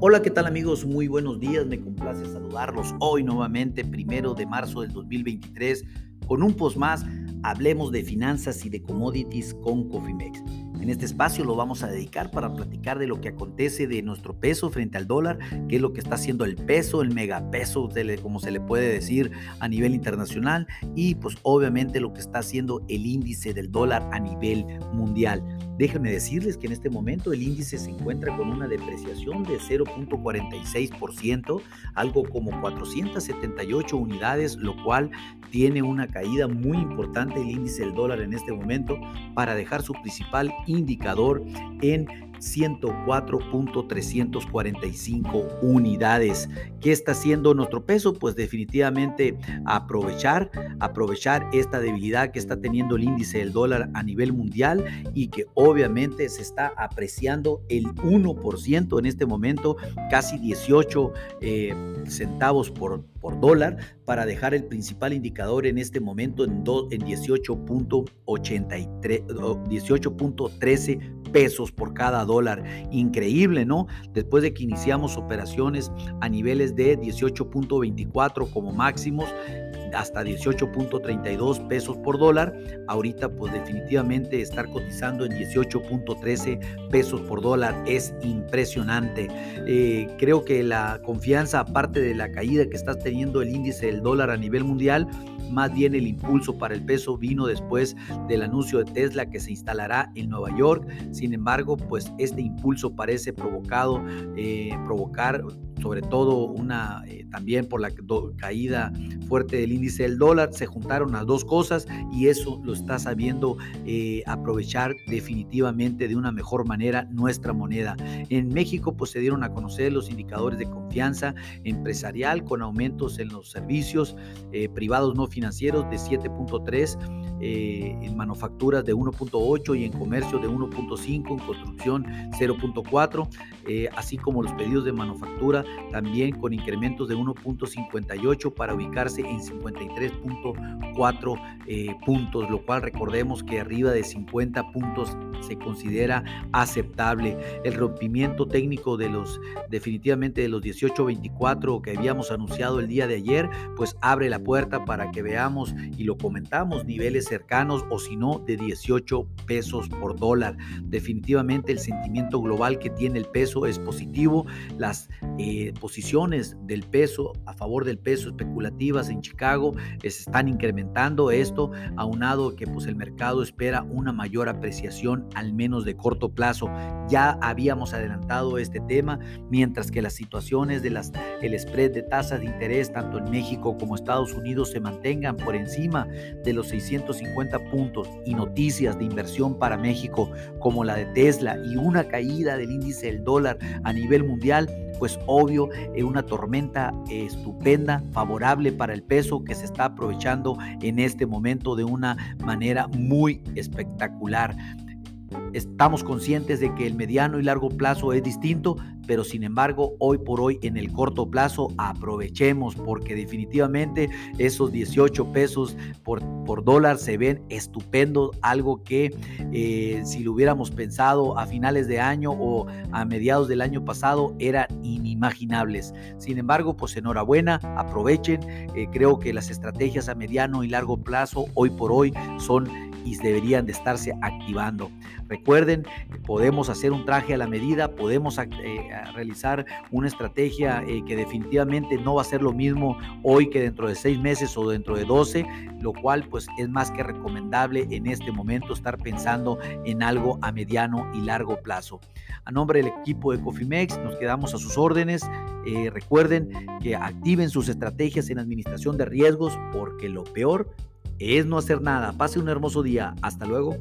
Hola, ¿qué tal amigos? Muy buenos días, me complace saludarlos hoy nuevamente, primero de marzo del 2023, con un post más, hablemos de finanzas y de commodities con Cofimex. En este espacio lo vamos a dedicar para platicar de lo que acontece de nuestro peso frente al dólar, qué es lo que está haciendo el peso, el megapeso, como se le puede decir a nivel internacional, y pues obviamente lo que está haciendo el índice del dólar a nivel mundial. Déjenme decirles que en este momento el índice se encuentra con una depreciación de 0.46%, algo como 478 unidades, lo cual tiene una caída muy importante el índice del dólar en este momento para dejar su principal indicador en 104.345 unidades. ¿Qué está haciendo nuestro peso? Pues definitivamente aprovechar, aprovechar esta debilidad que está teniendo el índice del dólar a nivel mundial y que obviamente se está apreciando el 1% en este momento, casi 18 eh, centavos por, por dólar para dejar el principal indicador en este momento en, en 18.83 18.13 pesos por cada dólar. Increíble, ¿no? Después de que iniciamos operaciones a niveles de 18.24 como máximos, hasta 18.32 pesos por dólar. Ahorita pues definitivamente estar cotizando en 18.13 pesos por dólar es impresionante. Eh, creo que la confianza, aparte de la caída que está teniendo el índice del dólar a nivel mundial, más bien el impulso para el peso vino después del anuncio de Tesla que se instalará en Nueva York. Sin embargo, pues este impulso parece provocado, eh, provocar sobre todo una eh, también por la caída fuerte del índice del dólar, se juntaron las dos cosas y eso lo está sabiendo eh, aprovechar definitivamente de una mejor manera nuestra moneda. En México pues se dieron a conocer los indicadores de confianza empresarial con aumentos en los servicios eh, privados no financieros de 7.3 en manufacturas de 1.8 y en comercio de 1.5, en construcción 0.4, así como los pedidos de manufactura también con incrementos de 1.58 para ubicarse en 53.4 eh, puntos, lo cual recordemos que arriba de 50 puntos se considera aceptable. El rompimiento técnico de los definitivamente de los 18.24 que habíamos anunciado el día de ayer, pues abre la puerta para que veamos y lo comentamos niveles cercanos o si no de 18 pesos por dólar. Definitivamente el sentimiento global que tiene el peso es positivo. Las eh, posiciones del peso a favor del peso especulativas en Chicago se están incrementando. Esto aunado que pues el mercado espera una mayor apreciación al menos de corto plazo. Ya habíamos adelantado este tema, mientras que las situaciones de las el spread de tasas de interés tanto en México como Estados Unidos se mantengan por encima de los 650 puntos y noticias de inversión para México como la de Tesla y una caída del índice del dólar a nivel mundial pues obvio, es una tormenta estupenda, favorable para el peso que se está aprovechando en este momento de una manera muy espectacular. Estamos conscientes de que el mediano y largo plazo es distinto, pero sin embargo, hoy por hoy en el corto plazo aprovechemos porque definitivamente esos 18 pesos por, por dólar se ven estupendo, algo que eh, si lo hubiéramos pensado a finales de año o a mediados del año pasado eran inimaginables. Sin embargo, pues enhorabuena, aprovechen. Eh, creo que las estrategias a mediano y largo plazo hoy por hoy son deberían de estarse activando. Recuerden, podemos hacer un traje a la medida, podemos eh, realizar una estrategia eh, que definitivamente no va a ser lo mismo hoy que dentro de seis meses o dentro de doce, lo cual pues es más que recomendable en este momento estar pensando en algo a mediano y largo plazo. A nombre del equipo de Cofimex nos quedamos a sus órdenes. Eh, recuerden que activen sus estrategias en administración de riesgos porque lo peor es no hacer nada. Pase un hermoso día. Hasta luego.